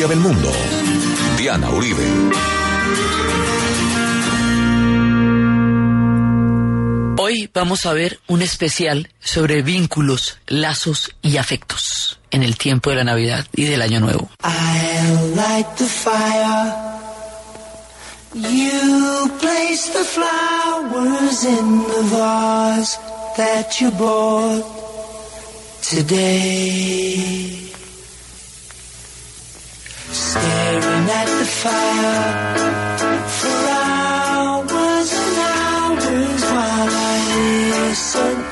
historia del mundo. Diana Uribe. Hoy vamos a ver un especial sobre vínculos, lazos y afectos en el tiempo de la Navidad y del Año Nuevo. I'll light the fire. You place the flowers in the vase that you bought today. Staring at the fire. For hours and hours while I listen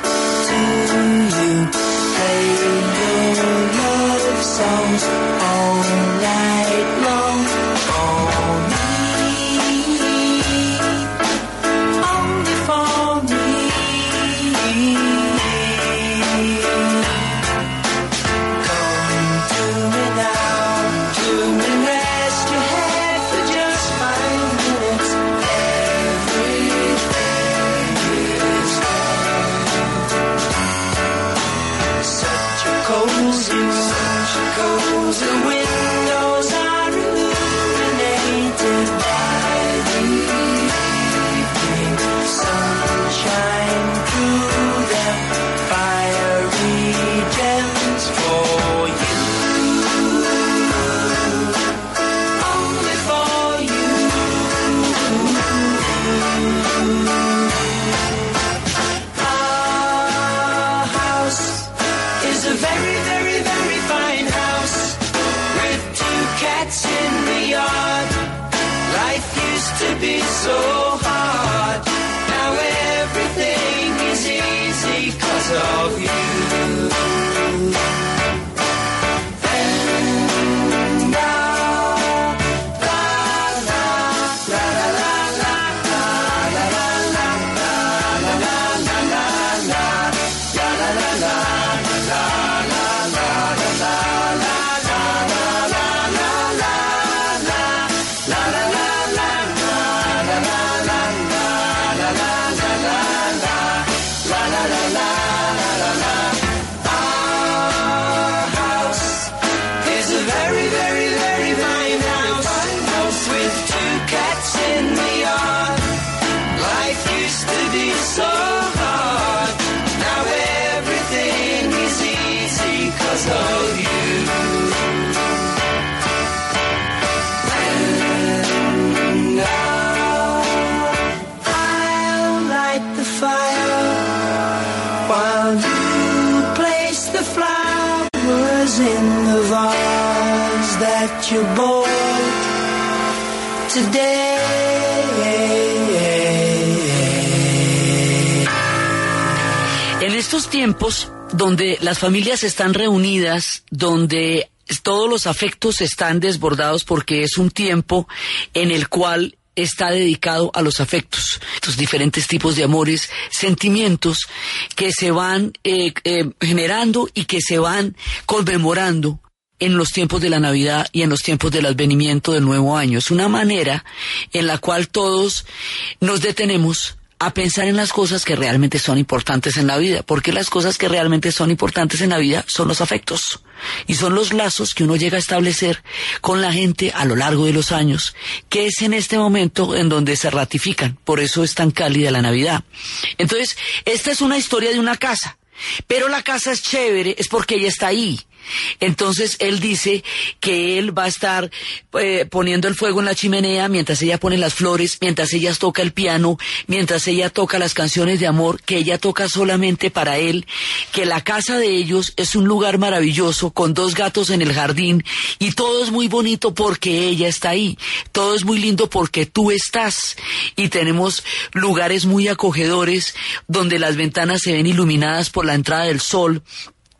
En estos tiempos donde las familias están reunidas, donde todos los afectos están desbordados porque es un tiempo en el cual está dedicado a los afectos, estos diferentes tipos de amores, sentimientos que se van eh, eh, generando y que se van conmemorando en los tiempos de la Navidad y en los tiempos del advenimiento del nuevo año. Es una manera en la cual todos nos detenemos a pensar en las cosas que realmente son importantes en la vida, porque las cosas que realmente son importantes en la vida son los afectos y son los lazos que uno llega a establecer con la gente a lo largo de los años, que es en este momento en donde se ratifican, por eso es tan cálida la Navidad. Entonces, esta es una historia de una casa, pero la casa es chévere, es porque ella está ahí. Entonces él dice que él va a estar eh, poniendo el fuego en la chimenea mientras ella pone las flores, mientras ella toca el piano, mientras ella toca las canciones de amor que ella toca solamente para él, que la casa de ellos es un lugar maravilloso con dos gatos en el jardín y todo es muy bonito porque ella está ahí, todo es muy lindo porque tú estás. Y tenemos lugares muy acogedores donde las ventanas se ven iluminadas por la entrada del sol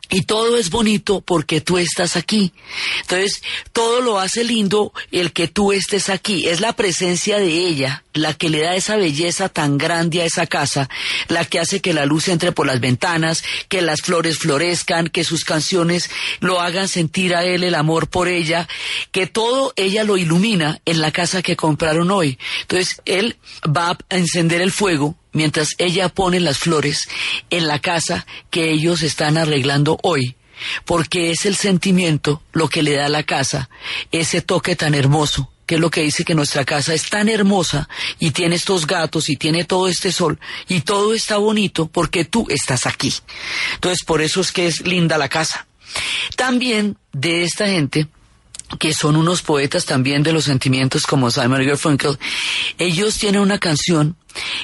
y todo es bonito porque tú estás aquí. Entonces, todo lo hace lindo el que tú estés aquí. Es la presencia de ella la que le da esa belleza tan grande a esa casa, la que hace que la luz entre por las ventanas, que las flores florezcan, que sus canciones lo hagan sentir a él el amor por ella, que todo ella lo ilumina en la casa que compraron hoy. Entonces, él va a encender el fuego mientras ella pone las flores en la casa que ellos están arreglando hoy. porque es el sentimiento lo que le da a la casa ese toque tan hermoso que es lo que dice que nuestra casa es tan hermosa y tiene estos gatos y tiene todo este sol y todo está bonito porque tú estás aquí. Entonces, por eso es que es linda la casa. También de esta gente que son unos poetas también de los sentimientos como Simon Garfunkel, ellos tienen una canción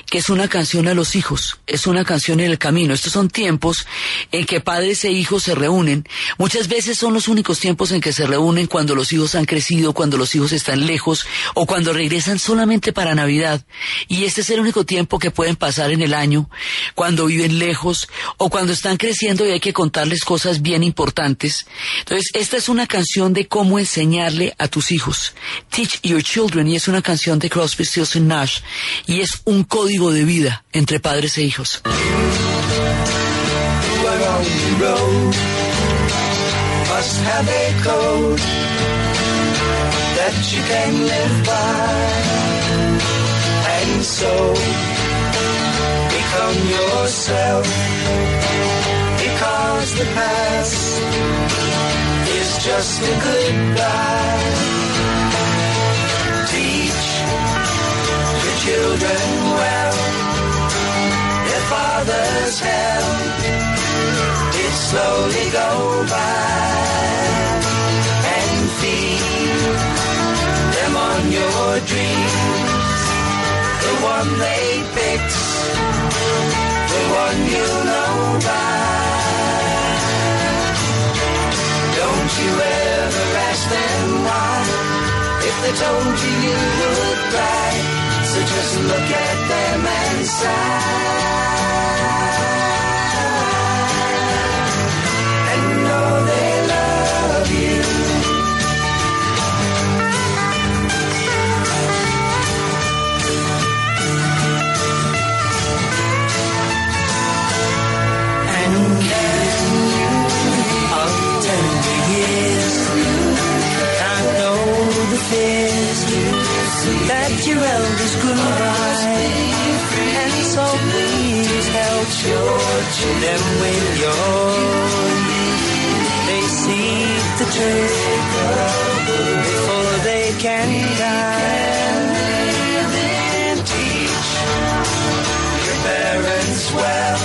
que es una canción a los hijos, es una canción en el camino. Estos son tiempos en que padres e hijos se reúnen. Muchas veces son los únicos tiempos en que se reúnen cuando los hijos han crecido, cuando los hijos están lejos o cuando regresan solamente para Navidad. Y este es el único tiempo que pueden pasar en el año, cuando viven lejos o cuando están creciendo y hay que contarles cosas bien importantes. Entonces, esta es una canción de cómo enseñarle a tus hijos. Teach Your Children y es una canción de Crosby, Stills Nash y es código de vida entre padres e hijos. because the past is just a goodbye. Children well, their father's help it slowly go by and feed them on your dreams. The one they picked, the one you know by. Don't you ever ask them why? If they told you you would cry, so just look at them and sigh. and know they love you. And you, of tender years, can't know the fears that your elders grew by, and so please help them with your they see the trick before they can die. Then teach your parents well.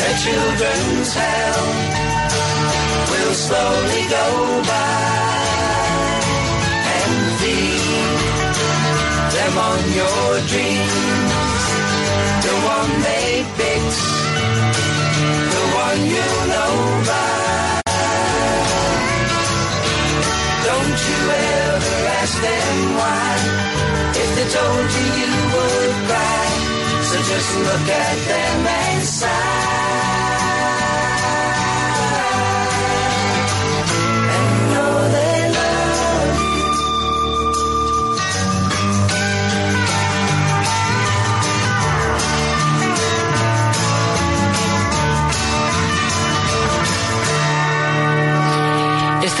Their children's hell will slowly go by dreams. The one they picked the one you know by. Don't you ever ask them why, if they told you you would cry. So just look at them and sigh.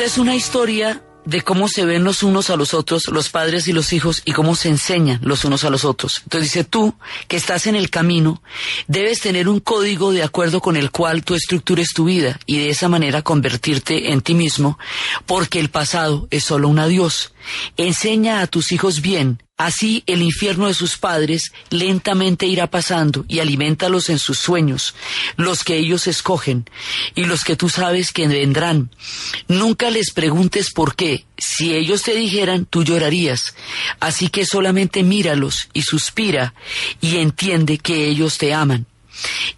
Es una historia de cómo se ven los unos a los otros, los padres y los hijos, y cómo se enseñan los unos a los otros. Entonces dice, tú, que estás en el camino, debes tener un código de acuerdo con el cual tú estructures tu vida y de esa manera convertirte en ti mismo, porque el pasado es solo un adiós. Enseña a tus hijos bien, Así el infierno de sus padres lentamente irá pasando y alimentalos en sus sueños, los que ellos escogen y los que tú sabes que vendrán. Nunca les preguntes por qué. Si ellos te dijeran, tú llorarías. Así que solamente míralos y suspira y entiende que ellos te aman.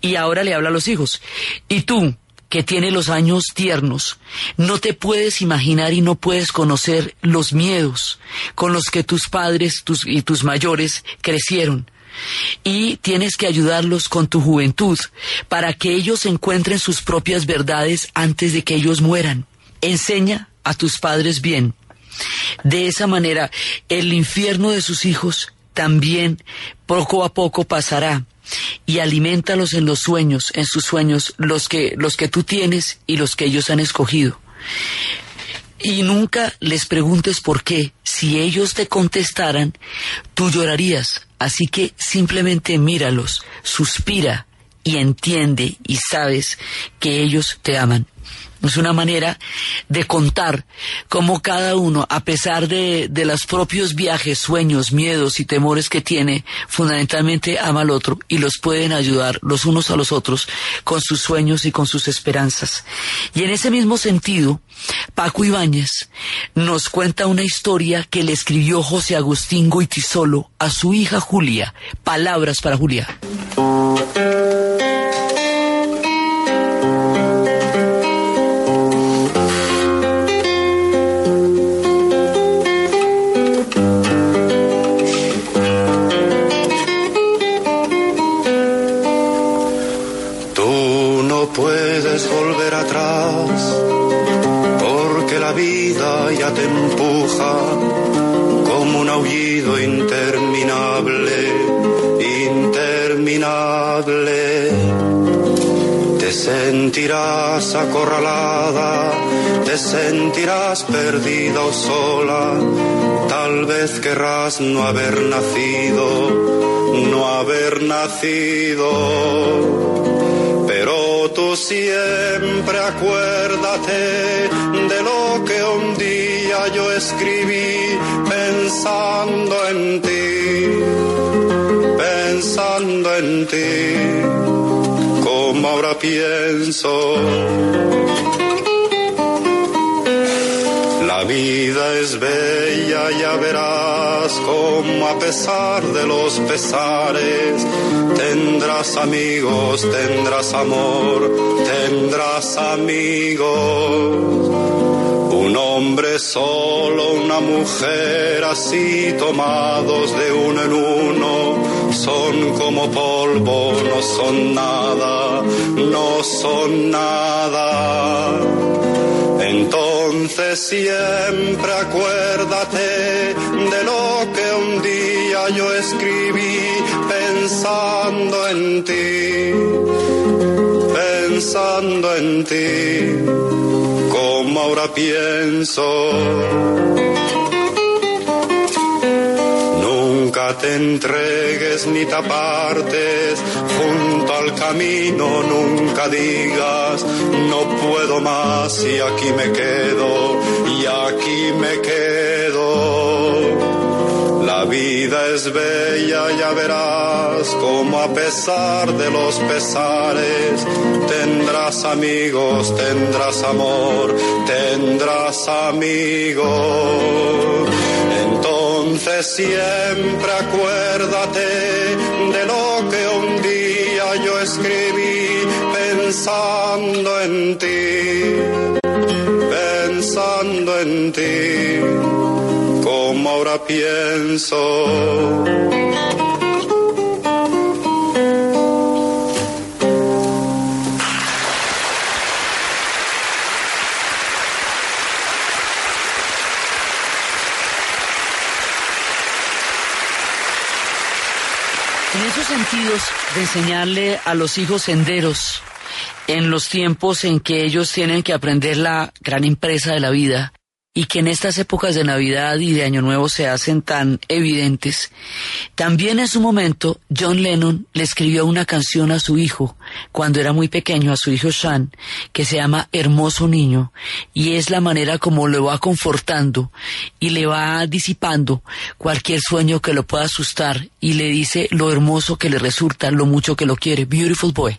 Y ahora le habla a los hijos. Y tú, que tiene los años tiernos, no te puedes imaginar y no puedes conocer los miedos con los que tus padres tus, y tus mayores crecieron. Y tienes que ayudarlos con tu juventud para que ellos encuentren sus propias verdades antes de que ellos mueran. Enseña a tus padres bien. De esa manera, el infierno de sus hijos también poco a poco pasará y alimentalos en los sueños, en sus sueños, los que, los que tú tienes y los que ellos han escogido. Y nunca les preguntes por qué. Si ellos te contestaran, tú llorarías. Así que simplemente míralos, suspira y entiende y sabes que ellos te aman. Es una manera de contar cómo cada uno, a pesar de, de los propios viajes, sueños, miedos y temores que tiene, fundamentalmente ama al otro y los pueden ayudar los unos a los otros con sus sueños y con sus esperanzas. Y en ese mismo sentido, Paco Ibáñez nos cuenta una historia que le escribió José Agustín Goitisolo a su hija Julia. Palabras para Julia. Te empuja como un aullido interminable, interminable. Te sentirás acorralada, te sentirás perdida o sola, tal vez querrás no haber nacido, no haber nacido. Pero tú siempre acuérdate de lo que un día yo escribí pensando en ti, pensando en ti, como ahora pienso. La vida es bella, ya verás como a pesar de los pesares tendrás amigos, tendrás amor, tendrás amigos. Un hombre solo, una mujer así tomados de uno en uno, son como polvo, no son nada, no son nada. Entonces siempre acuérdate de lo que un día yo escribí pensando en ti, pensando en ti, como ahora pienso. Nunca te entregues ni te apartes junto al camino, nunca digas no puedo más y aquí me quedo, y aquí me quedo. Vida es bella, ya verás como a pesar de los pesares tendrás amigos, tendrás amor, tendrás amigos. Entonces siempre acuérdate de lo que un día yo escribí pensando en ti, pensando en ti, como ahora pienso. En esos sentidos de enseñarle a los hijos senderos en los tiempos en que ellos tienen que aprender la gran empresa de la vida y que en estas épocas de Navidad y de Año Nuevo se hacen tan evidentes, también en su momento John Lennon le escribió una canción a su hijo cuando era muy pequeño, a su hijo Sean, que se llama Hermoso Niño, y es la manera como lo va confortando y le va disipando cualquier sueño que lo pueda asustar y le dice lo hermoso que le resulta, lo mucho que lo quiere. Beautiful Boy.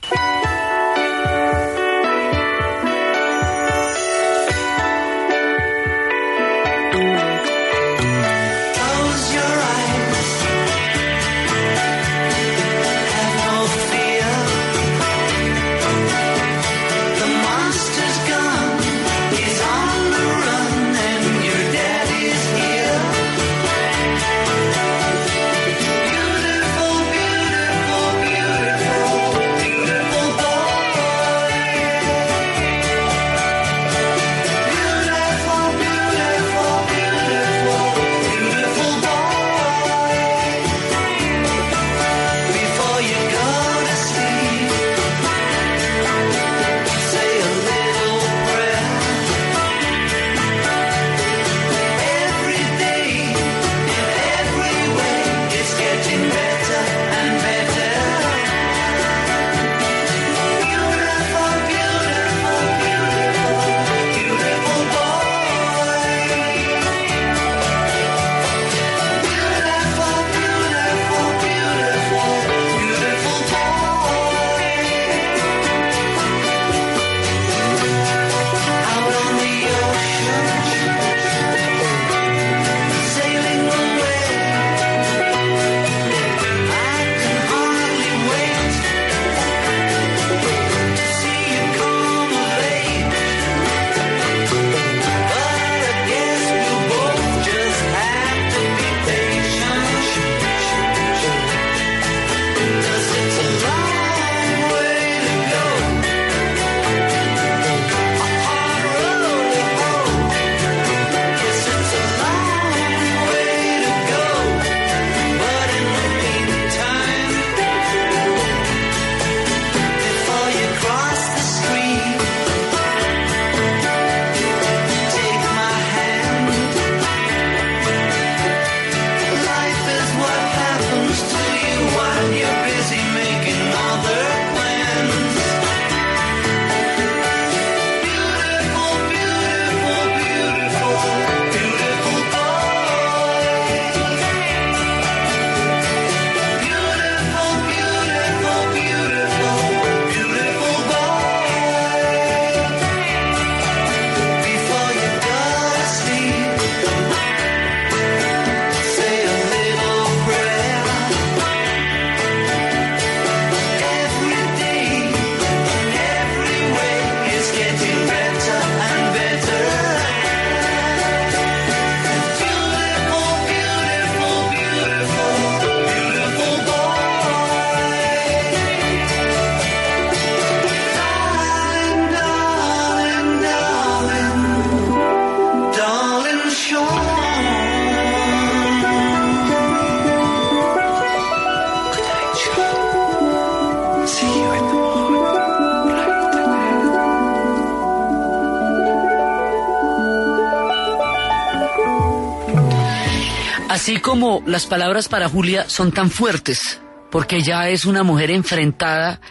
Así como las palabras para Julia son tan fuertes, porque ella es una mujer enfrentada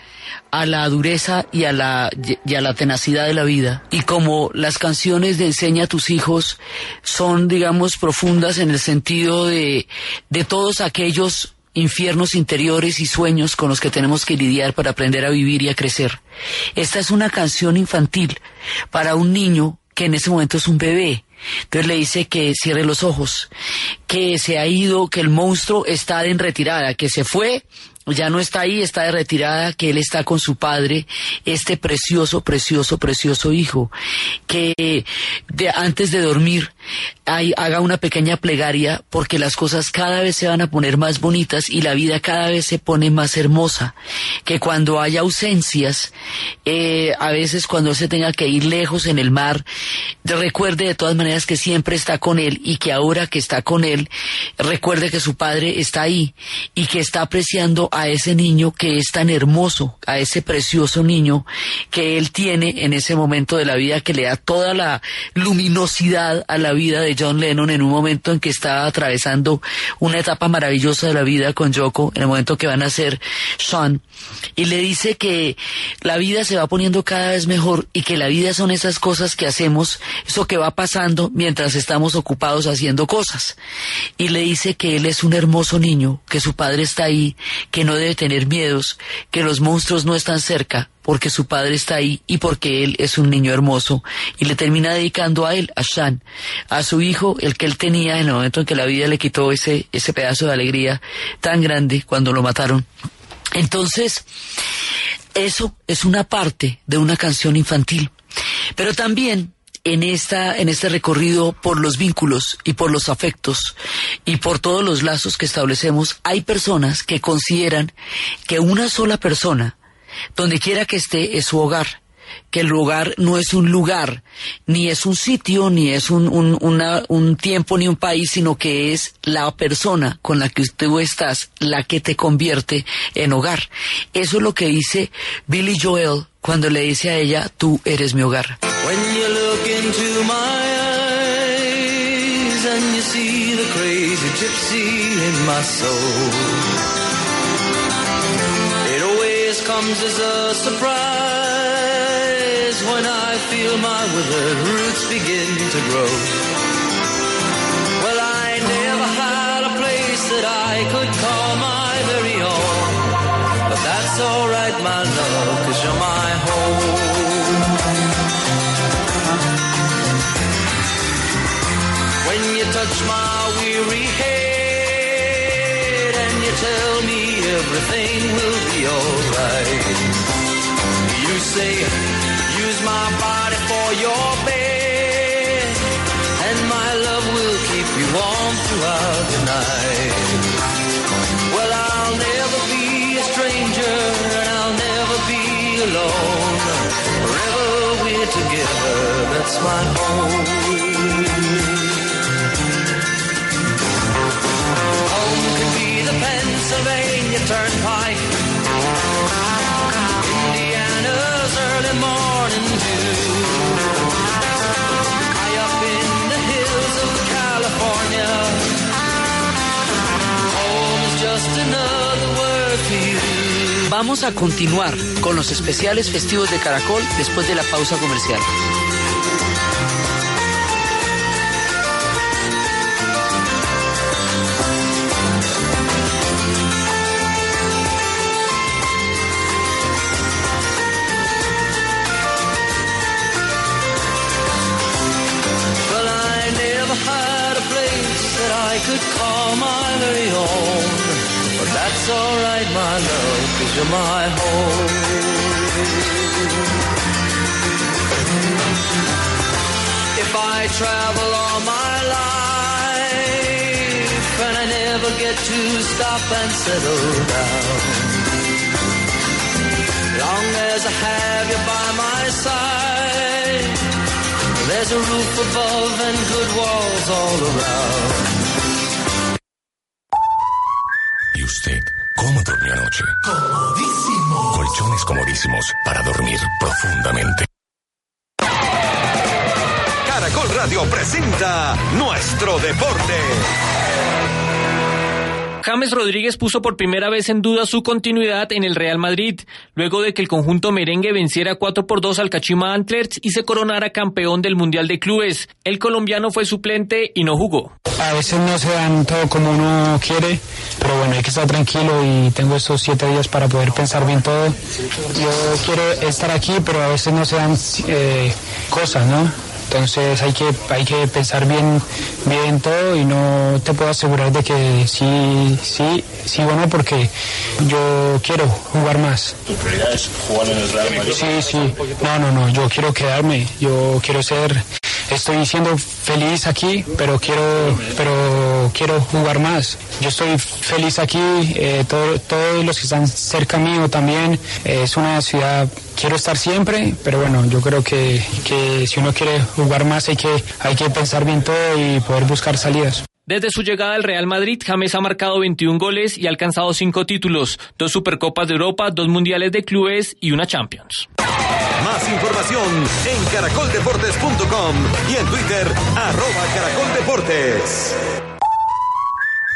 a la dureza y a la, y a la tenacidad de la vida. Y como las canciones de Enseña a tus hijos son, digamos, profundas en el sentido de, de todos aquellos infiernos interiores y sueños con los que tenemos que lidiar para aprender a vivir y a crecer. Esta es una canción infantil para un niño que en ese momento es un bebé. Entonces le dice que cierre los ojos, que se ha ido, que el monstruo está en retirada, que se fue ya no está ahí, está de retirada, que él está con su padre, este precioso, precioso, precioso hijo, que de, antes de dormir haga una pequeña plegaria porque las cosas cada vez se van a poner más bonitas y la vida cada vez se pone más hermosa, que cuando haya ausencias, eh, a veces cuando se tenga que ir lejos en el mar, recuerde de todas maneras que siempre está con él y que ahora que está con él, recuerde que su padre está ahí y que está apreciando a ese niño que es tan hermoso, a ese precioso niño que él tiene en ese momento de la vida que le da toda la luminosidad a la vida de John Lennon en un momento en que está atravesando una etapa maravillosa de la vida con Yoko, en el momento que van a ser Sean, y le dice que la vida se va poniendo cada vez mejor y que la vida son esas cosas que hacemos, eso que va pasando mientras estamos ocupados haciendo cosas. Y le dice que él es un hermoso niño, que su padre está ahí, que no debe tener miedos, que los monstruos no están cerca, porque su padre está ahí y porque él es un niño hermoso. Y le termina dedicando a él, a Shan, a su hijo, el que él tenía en el momento en que la vida le quitó ese, ese pedazo de alegría tan grande cuando lo mataron. Entonces, eso es una parte de una canción infantil. Pero también en esta en este recorrido por los vínculos y por los afectos y por todos los lazos que establecemos, hay personas que consideran que una sola persona, donde quiera que esté, es su hogar que el lugar no es un lugar, ni es un sitio, ni es un, un, un, tiempo, ni un país, sino que es la persona con la que tú estás la que te convierte en hogar. Eso es lo que dice Billy Joel cuando le dice a ella, tú eres mi hogar. Into my eyes and you see the crazy gypsy in my soul, it always comes as a surprise when I feel my withered roots begin to grow. Well, I never had a place that I could call my very own, but that's alright, my love, cause you're my home. Touch my weary head and you tell me everything will be alright. You say, use my body for your bed, and my love will keep you warm throughout the night. Well, I'll never be a stranger, and I'll never be alone. Forever we're together, that's my home. Pennsylvania Turnpike, Indiana's early morning. Vamos a continuar con los especiales festivos de Caracol después de la pausa comercial. That's alright, my love, cause you're my home. If I travel all my life and I never get to stop and settle down. Long as I have you by my side, there's a roof above and good walls all around. Comodísimo. Colchones comodísimos para dormir profundamente. Caracol Radio presenta Nuestro Deporte. James Rodríguez puso por primera vez en duda su continuidad en el Real Madrid, luego de que el conjunto merengue venciera 4 por 2 al Kachima Antlers y se coronara campeón del Mundial de Clubes. El colombiano fue suplente y no jugó. A veces no se dan todo como uno quiere, pero bueno, hay que estar tranquilo y tengo estos siete días para poder pensar bien todo. Yo quiero estar aquí, pero a veces no se dan eh, cosas, ¿no? Entonces hay que, hay que pensar bien, bien todo y no te puedo asegurar de que sí, sí, sí o no porque yo quiero jugar más. ¿Tu prioridad es jugar en el Real Madrid? Sí, sí. No, no, no, yo quiero quedarme, yo quiero ser, estoy siendo feliz aquí, pero quiero, pero quiero jugar más. Yo estoy feliz aquí, eh, todo- todos los que están cerca mío también. Eh, es una ciudad, quiero estar siempre, pero bueno, yo creo que, que si uno quiere jugar más hay que, hay que pensar bien todo y poder buscar salidas. Desde su llegada al Real Madrid, James ha marcado 21 goles y ha alcanzado 5 títulos, dos Supercopas de Europa, dos Mundiales de Clubes y una Champions. Más información en caracoldeportes.com y en Twitter, arroba caracoldeportes.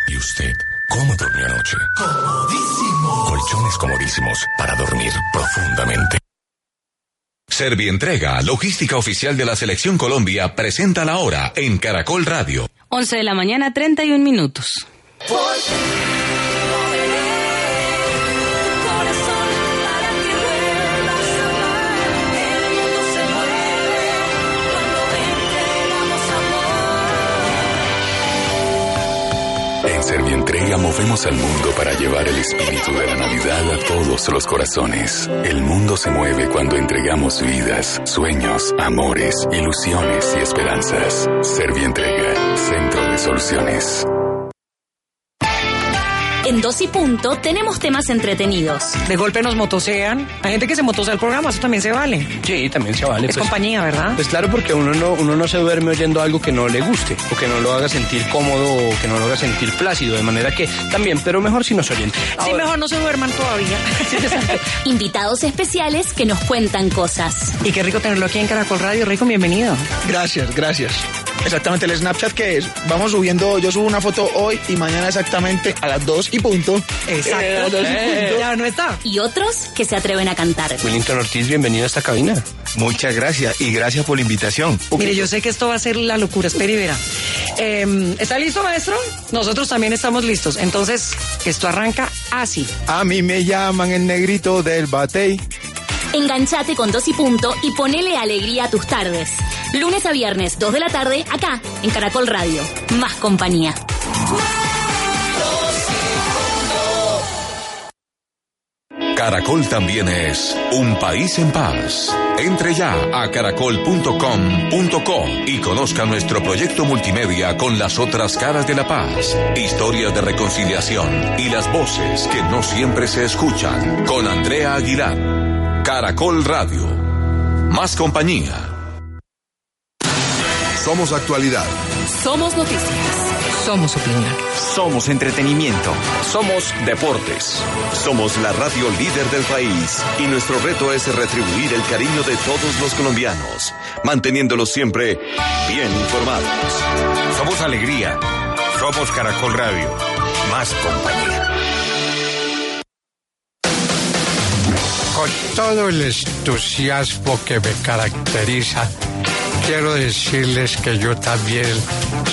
¿Y usted cómo durmió anoche? Comodísimo. Colchones comodísimos para dormir profundamente. Servientrega, logística oficial de la Selección Colombia, presenta la hora en Caracol Radio. 11 de la mañana, 31 minutos. En Servientrega movemos al mundo para llevar el espíritu de la Navidad a todos los corazones. El mundo se mueve cuando entregamos vidas, sueños, amores, ilusiones y esperanzas. Servientrega, Centro de Soluciones. En Dos y Punto tenemos temas entretenidos. De golpe nos motosean. Hay gente que se motosea el programa, eso también se vale. Sí, también se vale. Es pues. compañía, ¿verdad? Pues claro, porque uno no, uno no se duerme oyendo algo que no le guste, o que no lo haga sentir cómodo, o que no lo haga sentir plácido, de manera que también, pero mejor si nos oyen. Sí, mejor no se duerman todavía. Invitados especiales que nos cuentan cosas. y qué rico tenerlo aquí en Caracol Radio. Rico, bienvenido. Gracias, gracias. Exactamente, el Snapchat que es, vamos subiendo, yo subo una foto hoy y mañana exactamente a las 2 y punto. Exacto. Eh, a las 2 y punto. Ya no está. Y otros que se atreven a cantar. Willington Ortiz, bienvenido a esta cabina. Muchas gracias y gracias por la invitación. Mire, yo sé que esto va a ser la locura. Espera y verá. Eh, ¿Está listo, maestro? Nosotros también estamos listos. Entonces, esto arranca así. A mí me llaman el negrito del batey. Enganchate con Dos y Punto y ponele alegría a tus tardes. Lunes a viernes, 2 de la tarde, acá, en Caracol Radio. Más compañía. Caracol también es un país en paz. Entre ya a caracol.com.co y conozca nuestro proyecto multimedia con las otras caras de la paz, historias de reconciliación y las voces que no siempre se escuchan con Andrea Aguilar. Caracol Radio. Más compañía. Somos actualidad. Somos noticias. Somos opinión. Somos entretenimiento. Somos deportes. Somos la radio líder del país y nuestro reto es retribuir el cariño de todos los colombianos, manteniéndolos siempre bien informados. Somos alegría. Somos Caracol Radio. Más compañía. Con todo el entusiasmo que me caracteriza, quiero decirles que yo también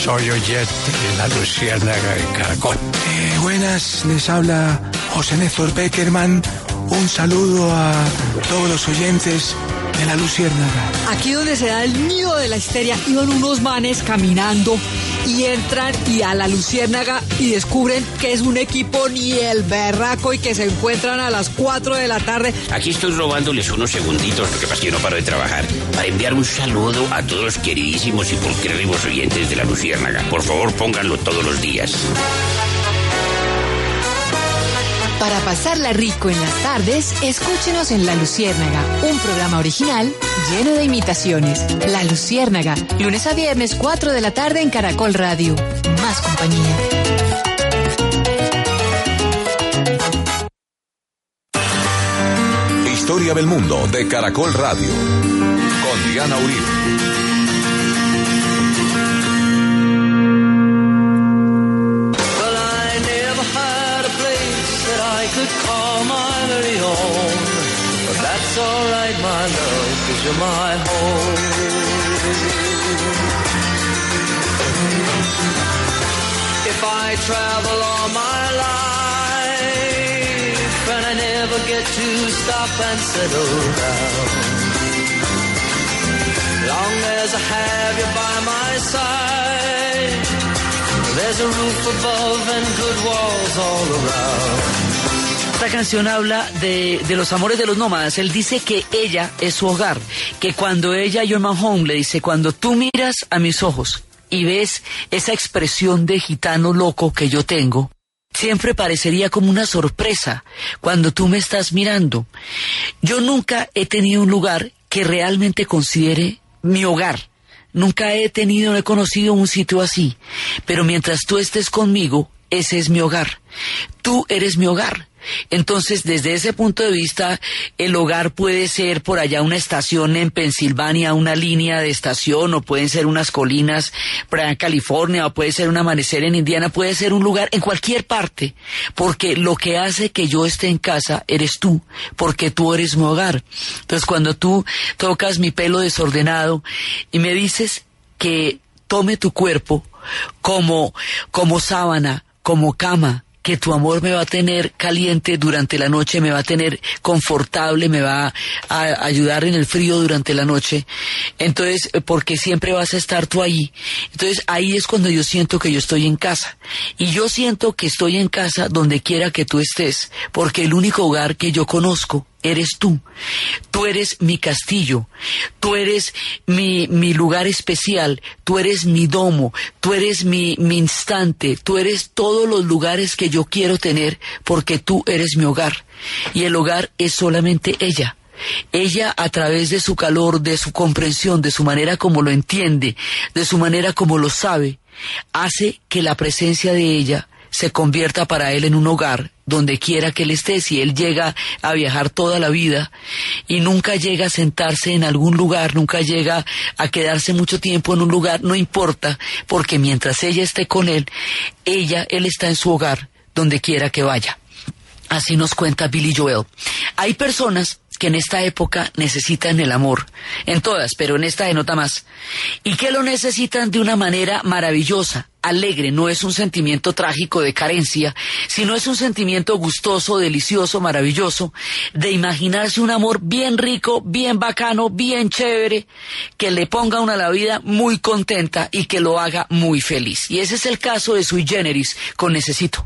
soy oyente de la Luciérnaga de Caracol. Eh, buenas, les habla José Néstor Beckerman. Un saludo a todos los oyentes de la Luciérnaga. Aquí donde se da el nido de la histeria, iban unos manes caminando y entran y a la luciérnaga y descubren que es un equipo ni el berraco y que se encuentran a las 4 de la tarde. Aquí estoy robándoles unos segunditos, porque pasa que no paro de trabajar, para enviar un saludo a todos los queridísimos y pulquérrimos oyentes de la Luciérnaga. Por favor, pónganlo todos los días. Para pasarla rico en las tardes, escúchenos en La Luciérnaga, un programa original lleno de imitaciones. La Luciérnaga, lunes a viernes 4 de la tarde en Caracol Radio. Más compañía. Historia del mundo de Caracol Radio. Con Diana Uribe. My love, cause you're my home. If I travel all my life and I never get to stop and settle down, long as I have you by my side, there's a roof above and good walls all around. Esta canción habla de, de, los amores de los nómadas. Él dice que ella es su hogar, que cuando ella, You're my home, le dice, cuando tú miras a mis ojos y ves esa expresión de gitano loco que yo tengo, siempre parecería como una sorpresa cuando tú me estás mirando. Yo nunca he tenido un lugar que realmente considere mi hogar. Nunca he tenido, no he conocido un sitio así. Pero mientras tú estés conmigo, ese es mi hogar. Tú eres mi hogar. Entonces, desde ese punto de vista, el hogar puede ser por allá una estación en Pensilvania, una línea de estación, o pueden ser unas colinas en California, o puede ser un amanecer en Indiana, puede ser un lugar en cualquier parte, porque lo que hace que yo esté en casa eres tú, porque tú eres mi hogar. Entonces, cuando tú tocas mi pelo desordenado y me dices que tome tu cuerpo como, como sábana, como cama, que tu amor me va a tener caliente durante la noche, me va a tener confortable, me va a ayudar en el frío durante la noche. Entonces, porque siempre vas a estar tú ahí. Entonces, ahí es cuando yo siento que yo estoy en casa. Y yo siento que estoy en casa donde quiera que tú estés, porque el único hogar que yo conozco eres tú. Tú eres mi castillo, tú eres mi, mi lugar especial, tú eres mi domo, tú eres mi, mi instante, tú eres todos los lugares que yo quiero tener porque tú eres mi hogar. Y el hogar es solamente ella. Ella a través de su calor, de su comprensión, de su manera como lo entiende, de su manera como lo sabe, hace que la presencia de ella se convierta para él en un hogar donde quiera que él esté, si él llega a viajar toda la vida y nunca llega a sentarse en algún lugar, nunca llega a quedarse mucho tiempo en un lugar, no importa, porque mientras ella esté con él, ella, él está en su hogar, donde quiera que vaya. Así nos cuenta Billy Joel. Hay personas que en esta época necesitan el amor, en todas, pero en esta de nota más, y que lo necesitan de una manera maravillosa, alegre, no es un sentimiento trágico de carencia, sino es un sentimiento gustoso, delicioso, maravilloso, de imaginarse un amor bien rico, bien bacano, bien chévere, que le ponga una la vida muy contenta y que lo haga muy feliz. Y ese es el caso de Sui Generis con. Necesito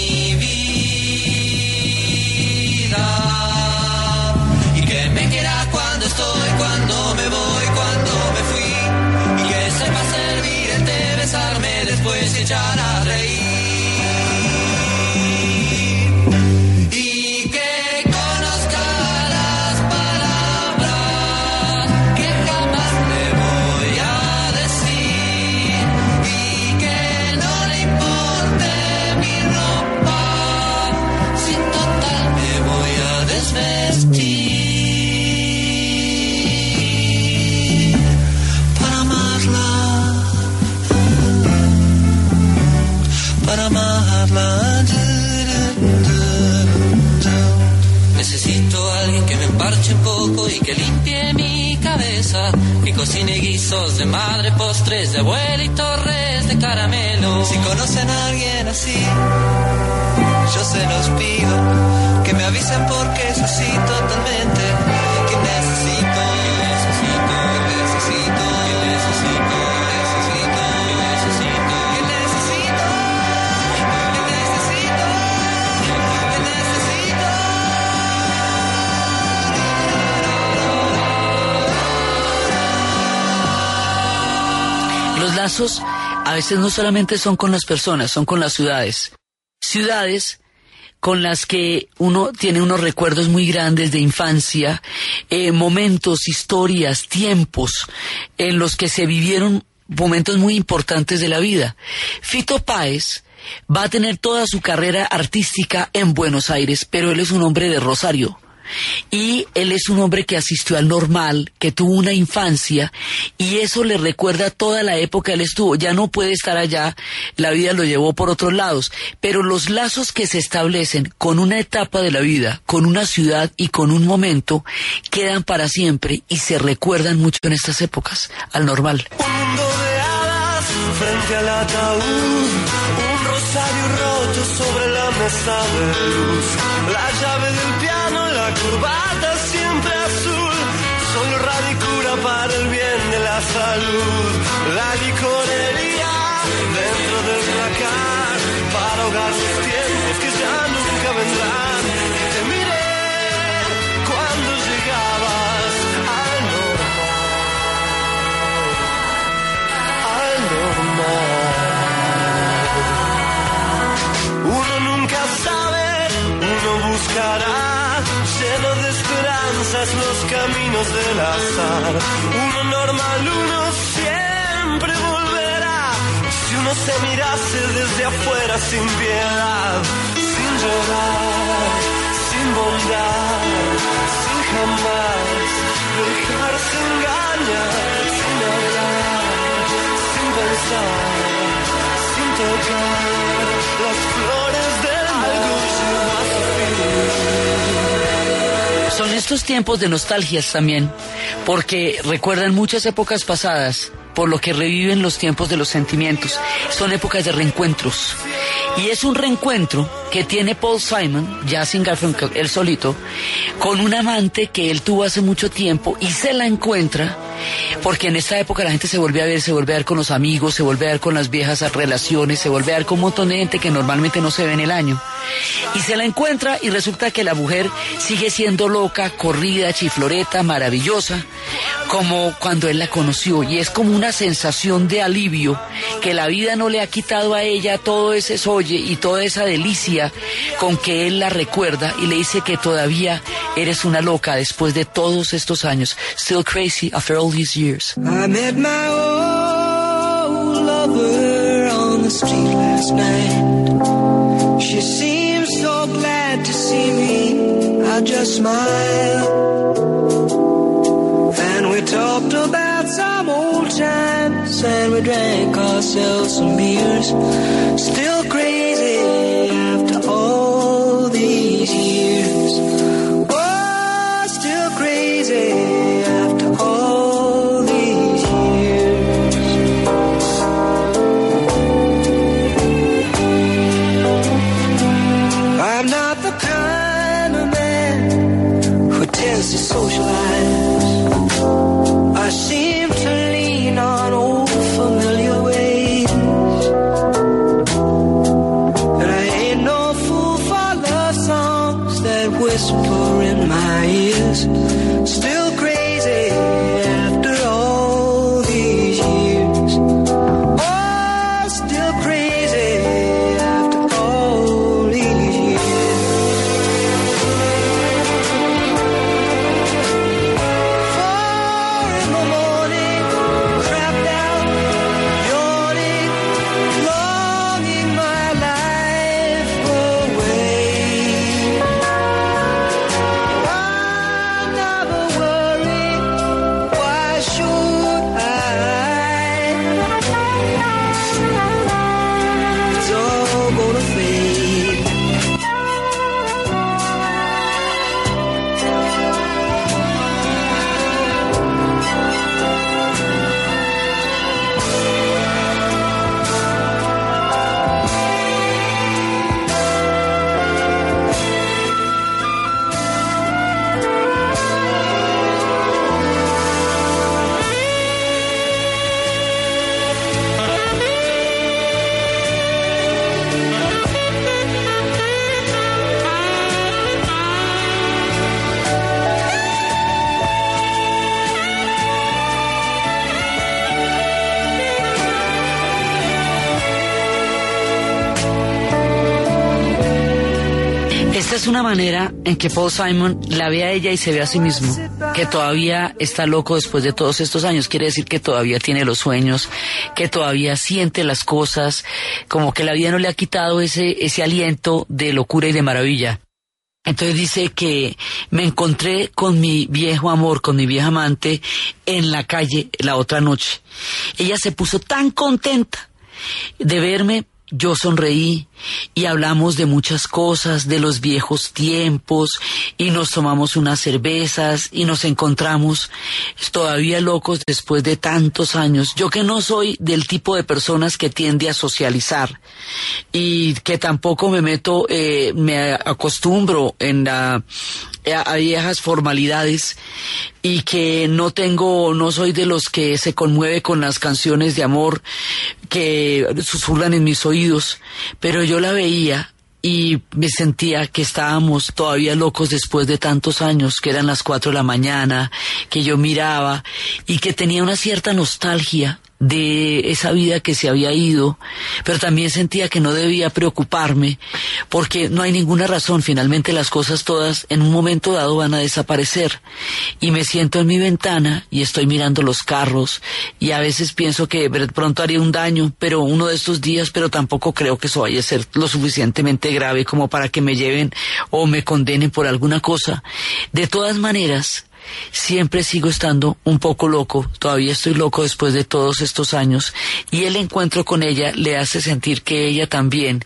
A veces no solamente son con las personas, son con las ciudades. Ciudades con las que uno tiene unos recuerdos muy grandes de infancia, eh, momentos, historias, tiempos en los que se vivieron momentos muy importantes de la vida. Fito Páez va a tener toda su carrera artística en Buenos Aires, pero él es un hombre de Rosario. Y él es un hombre que asistió al normal, que tuvo una infancia, y eso le recuerda toda la época que él estuvo. Ya no puede estar allá, la vida lo llevó por otros lados, pero los lazos que se establecen con una etapa de la vida, con una ciudad y con un momento, quedan para siempre y se recuerdan mucho en estas épocas, al normal. frente al ataúd, un rosario roto sobre la mesa de luz, la llave corbata siempre azul, solo radicura para el bien de la salud, la licorería dentro del placar, para ahogar los tiempos que ya nunca vendrán. Te miré cuando llegabas al normal. Uno nunca sabe, uno buscará, caminos del azar. Uno normal, uno siempre volverá. Si uno se mirase desde afuera sin piedad, sin llorar, sin bondad, sin jamás estos tiempos de nostalgias también, porque recuerdan muchas épocas pasadas, por lo que reviven los tiempos de los sentimientos. Son épocas de reencuentros. Y es un reencuentro que tiene Paul Simon, ya sin Garfunkel, él solito, con un amante que él tuvo hace mucho tiempo y se la encuentra, porque en esta época la gente se vuelve a ver, se vuelve a ver con los amigos, se vuelve a ver con las viejas relaciones, se vuelve a ver con un montón de gente que normalmente no se ve en el año. Y se la encuentra y resulta que la mujer sigue siendo loca, corrida, chifloreta, maravillosa, como cuando él la conoció. Y es como una sensación de alivio que la vida no le ha quitado a ella todo ese solle y toda esa delicia con que él la recuerda y le dice que todavía eres una loca después de todos estos años. Still crazy after all these years. I met my old lover on the street last night. She seemed so glad to see me. I just smiled. And we talked about some old times and we drank ourselves some beers. Still crazy una manera en que Paul Simon la ve a ella y se ve a sí mismo, que todavía está loco después de todos estos años. Quiere decir que todavía tiene los sueños, que todavía siente las cosas, como que la vida no le ha quitado ese, ese aliento de locura y de maravilla. Entonces dice que me encontré con mi viejo amor, con mi vieja amante en la calle la otra noche. Ella se puso tan contenta de verme yo sonreí y hablamos de muchas cosas, de los viejos tiempos, y nos tomamos unas cervezas y nos encontramos todavía locos después de tantos años. Yo que no soy del tipo de personas que tiende a socializar y que tampoco me meto, eh, me acostumbro en la a viejas formalidades y que no tengo, no soy de los que se conmueve con las canciones de amor que susurran en mis oídos, pero yo la veía y me sentía que estábamos todavía locos después de tantos años, que eran las cuatro de la mañana, que yo miraba y que tenía una cierta nostalgia de esa vida que se había ido, pero también sentía que no debía preocuparme porque no hay ninguna razón, finalmente las cosas todas en un momento dado van a desaparecer y me siento en mi ventana y estoy mirando los carros y a veces pienso que pronto haría un daño, pero uno de estos días, pero tampoco creo que eso vaya a ser lo suficientemente grave como para que me lleven o me condenen por alguna cosa. De todas maneras, siempre sigo estando un poco loco, todavía estoy loco después de todos estos años y el encuentro con ella le hace sentir que ella también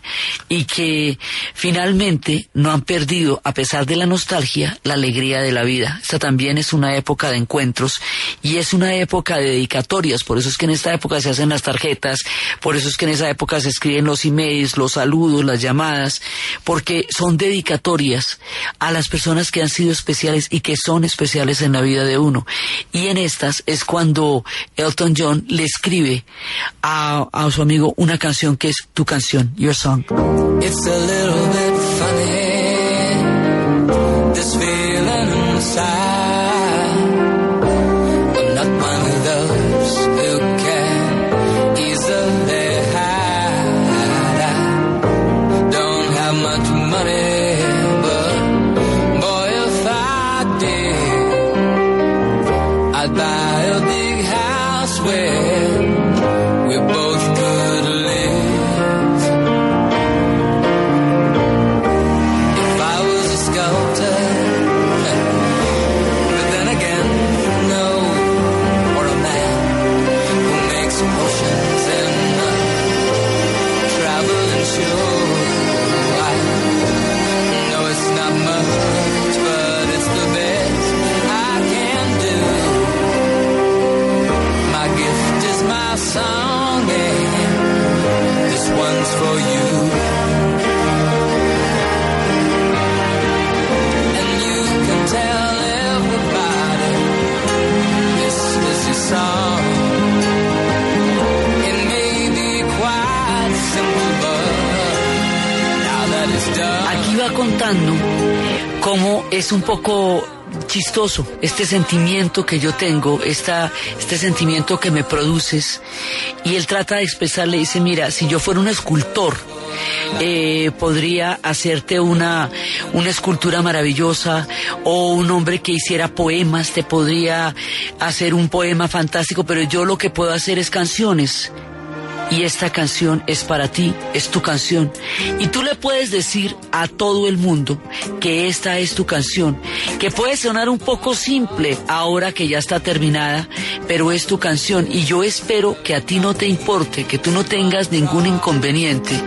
y que finalmente no han perdido, a pesar de la nostalgia, la alegría de la vida. Esta también es una época de encuentros y es una época de dedicatorias, por eso es que en esta época se hacen las tarjetas, por eso es que en esa época se escriben los emails, los saludos, las llamadas, porque son dedicatorias a las personas que han sido especiales y que son especiales en la vida de uno. Y en estas es cuando Elton John le escribe a, a su amigo una canción que es tu canción, Your Song. Es un poco chistoso este sentimiento que yo tengo, esta, este sentimiento que me produces. Y él trata de expresarle, dice, mira, si yo fuera un escultor, eh, podría hacerte una, una escultura maravillosa o un hombre que hiciera poemas te podría hacer un poema fantástico, pero yo lo que puedo hacer es canciones. Y esta canción es para ti, es tu canción. Y tú le puedes decir a todo el mundo que esta es tu canción, que puede sonar un poco simple ahora que ya está terminada, pero es tu canción. Y yo espero que a ti no te importe, que tú no tengas ningún inconveniente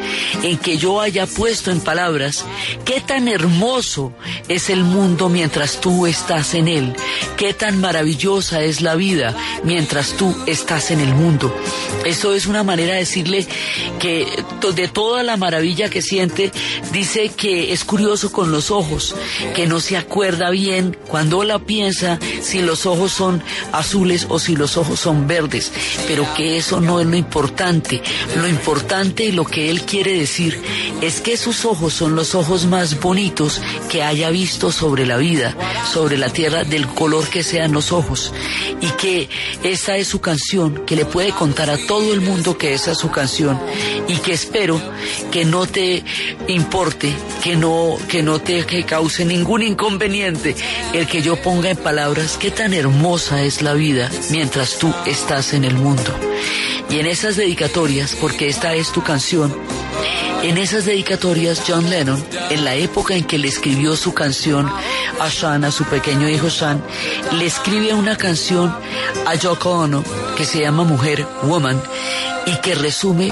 en que yo haya puesto en palabras qué tan hermoso es el mundo mientras tú estás en él, qué tan maravillosa es la vida mientras tú estás en el mundo. Eso es una manera de decirle que de toda la maravilla que siente, dice que es curioso con los ojos, que no se acuerda bien cuando la piensa si los ojos son azules o si los ojos son verdes, pero que eso no es lo importante. Lo importante y lo que él quiere decir es que sus ojos son los ojos más bonitos que haya visto sobre la vida, sobre la tierra, del color que sean los ojos. Y que esa es su canción, que le puede contar a todo el mundo que esa es su canción y que espero que no te importe, que no, que no te que cause ningún inconveniente el que yo ponga en palabras qué tan hermosa es la vida mientras tú estás en el mundo. Y en esas dedicatorias, porque esta es tu canción, en esas dedicatorias John Lennon, en la época en que le escribió su canción a Sean, a su pequeño hijo Sean, le escribe una canción a Yoko Ono que se llama Mujer, Woman, y que resume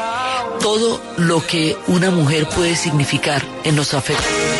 todo lo que una mujer puede significar en los afectos.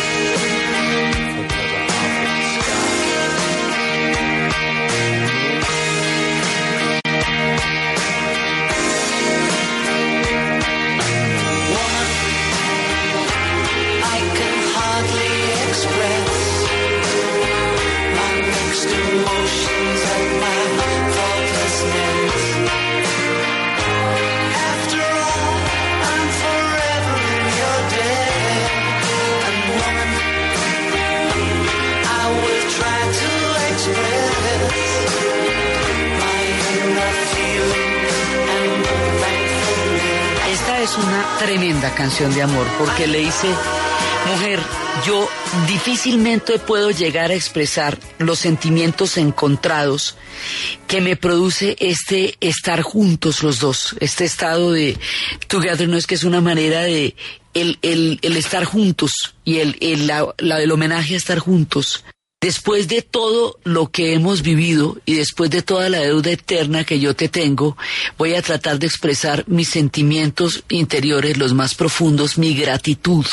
Tremenda canción de amor porque le dice, mujer, yo difícilmente puedo llegar a expresar los sentimientos encontrados que me produce este estar juntos los dos, este estado de togetherness que es una manera de el, el, el estar juntos y el, el, la, del homenaje a estar juntos. Después de todo lo que hemos vivido y después de toda la deuda eterna que yo te tengo, voy a tratar de expresar mis sentimientos interiores, los más profundos, mi gratitud,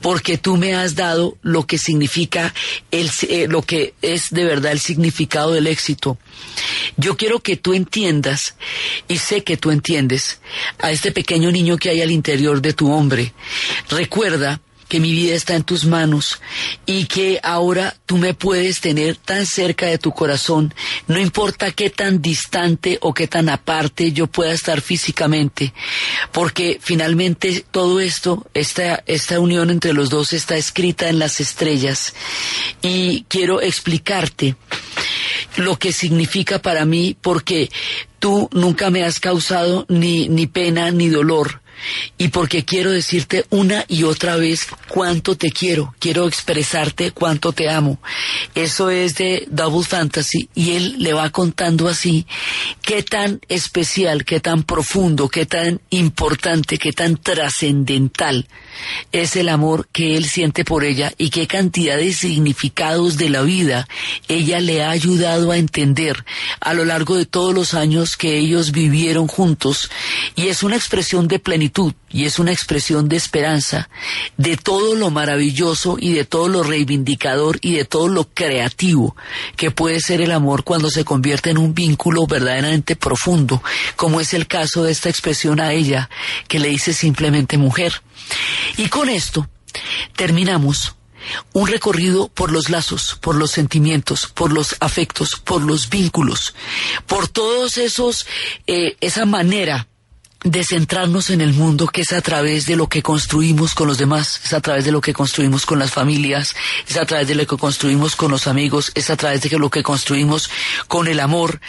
porque tú me has dado lo que significa el, eh, lo que es de verdad el significado del éxito. Yo quiero que tú entiendas, y sé que tú entiendes, a este pequeño niño que hay al interior de tu hombre. Recuerda que mi vida está en tus manos y que ahora tú me puedes tener tan cerca de tu corazón, no importa qué tan distante o qué tan aparte yo pueda estar físicamente, porque finalmente todo esto, esta, esta unión entre los dos está escrita en las estrellas. Y quiero explicarte lo que significa para mí porque tú nunca me has causado ni, ni pena ni dolor y porque quiero decirte una y otra vez cuánto te quiero, quiero expresarte cuánto te amo. Eso es de Double Fantasy y él le va contando así qué tan especial, qué tan profundo, qué tan importante, qué tan trascendental es el amor que él siente por ella y qué cantidad de significados de la vida ella le ha ayudado a entender a lo largo de todos los años que ellos vivieron juntos y es una expresión de plenitud y es una expresión de esperanza de todo lo maravilloso y de todo lo reivindicador y de todo lo creativo que puede ser el amor cuando se convierte en un vínculo verdaderamente profundo, como es el caso de esta expresión a ella que le dice simplemente mujer. Y con esto terminamos un recorrido por los lazos, por los sentimientos, por los afectos, por los vínculos, por todos esos, eh, esa manera de centrarnos en el mundo que es a través de lo que construimos con los demás, es a través de lo que construimos con las familias, es a través de lo que construimos con los amigos, es a través de lo que construimos con el amor,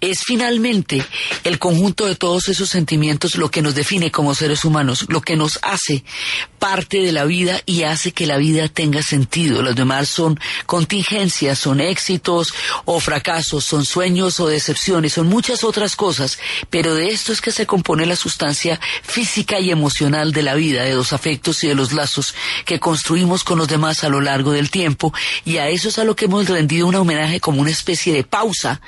es finalmente el conjunto de todos esos sentimientos lo que nos define como seres humanos, lo que nos hace parte de la vida y hace que la vida tenga sentido. Los demás son contingencias, son éxitos o fracasos, son sueños o decepciones, son muchas otras cosas, pero de esto es que se compone la sustancia física y emocional de la vida, de los afectos y de los lazos que construimos con los demás a lo largo del tiempo, y a eso es a lo que hemos rendido un homenaje como una especie de pausa.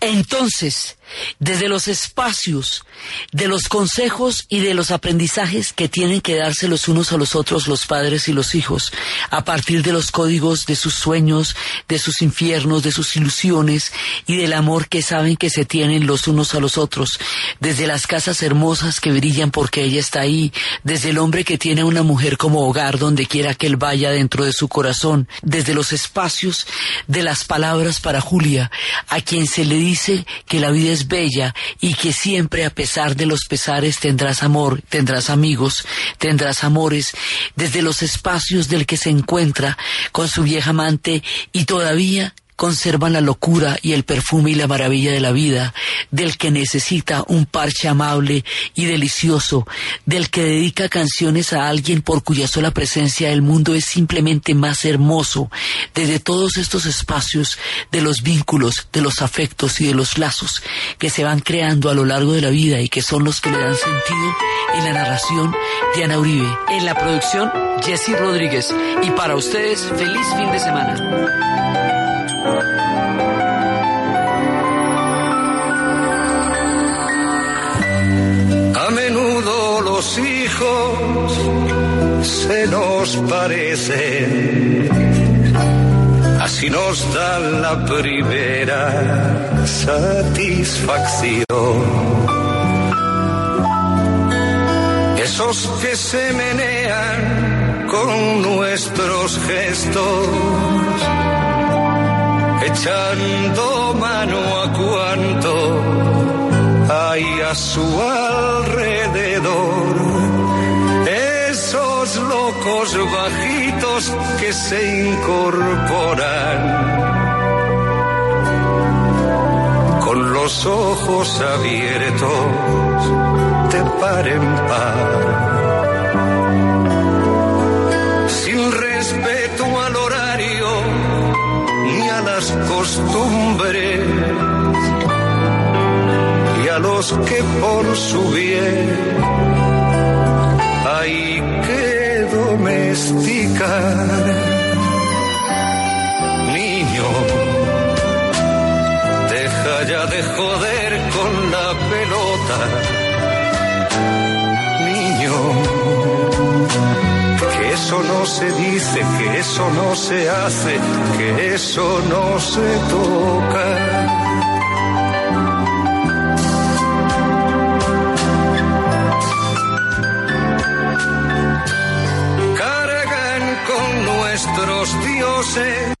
Entonces, desde los espacios, de los consejos y de los aprendizajes que tienen que darse los unos a los otros los padres y los hijos, a partir de los códigos de sus sueños, de sus infiernos, de sus ilusiones y del amor que saben que se tienen los unos a los otros, desde las casas hermosas que brillan porque ella está ahí, desde el hombre que tiene a una mujer como hogar donde quiera que él vaya dentro de su corazón, desde los espacios de las palabras para Julia, a quien se le dice que la vida es bella y que siempre a pesar de los pesares tendrás amor, tendrás amigos, tendrás amores, desde los espacios del que se encuentra con su vieja amante y todavía conservan la locura y el perfume y la maravilla de la vida, del que necesita un parche amable y delicioso, del que dedica canciones a alguien por cuya sola presencia el mundo es simplemente más hermoso, desde todos estos espacios de los vínculos, de los afectos y de los lazos que se van creando a lo largo de la vida y que son los que le dan sentido en la narración Diana Uribe, en la producción Jesse Rodríguez y para ustedes feliz fin de semana. A menudo los hijos se nos parecen, así nos dan la primera satisfacción. Esos que se menean con nuestros gestos, echando mano a cuanto hay a su alrededor. Esos locos bajitos que se incorporan con los ojos abiertos de par en par. Ni a las costumbres y a los que por su bien hay que domesticar. Niño, deja ya de joder con la pelota. Eso no se dice, que eso no se hace, que eso no se toca. cargan con nuestros dioses.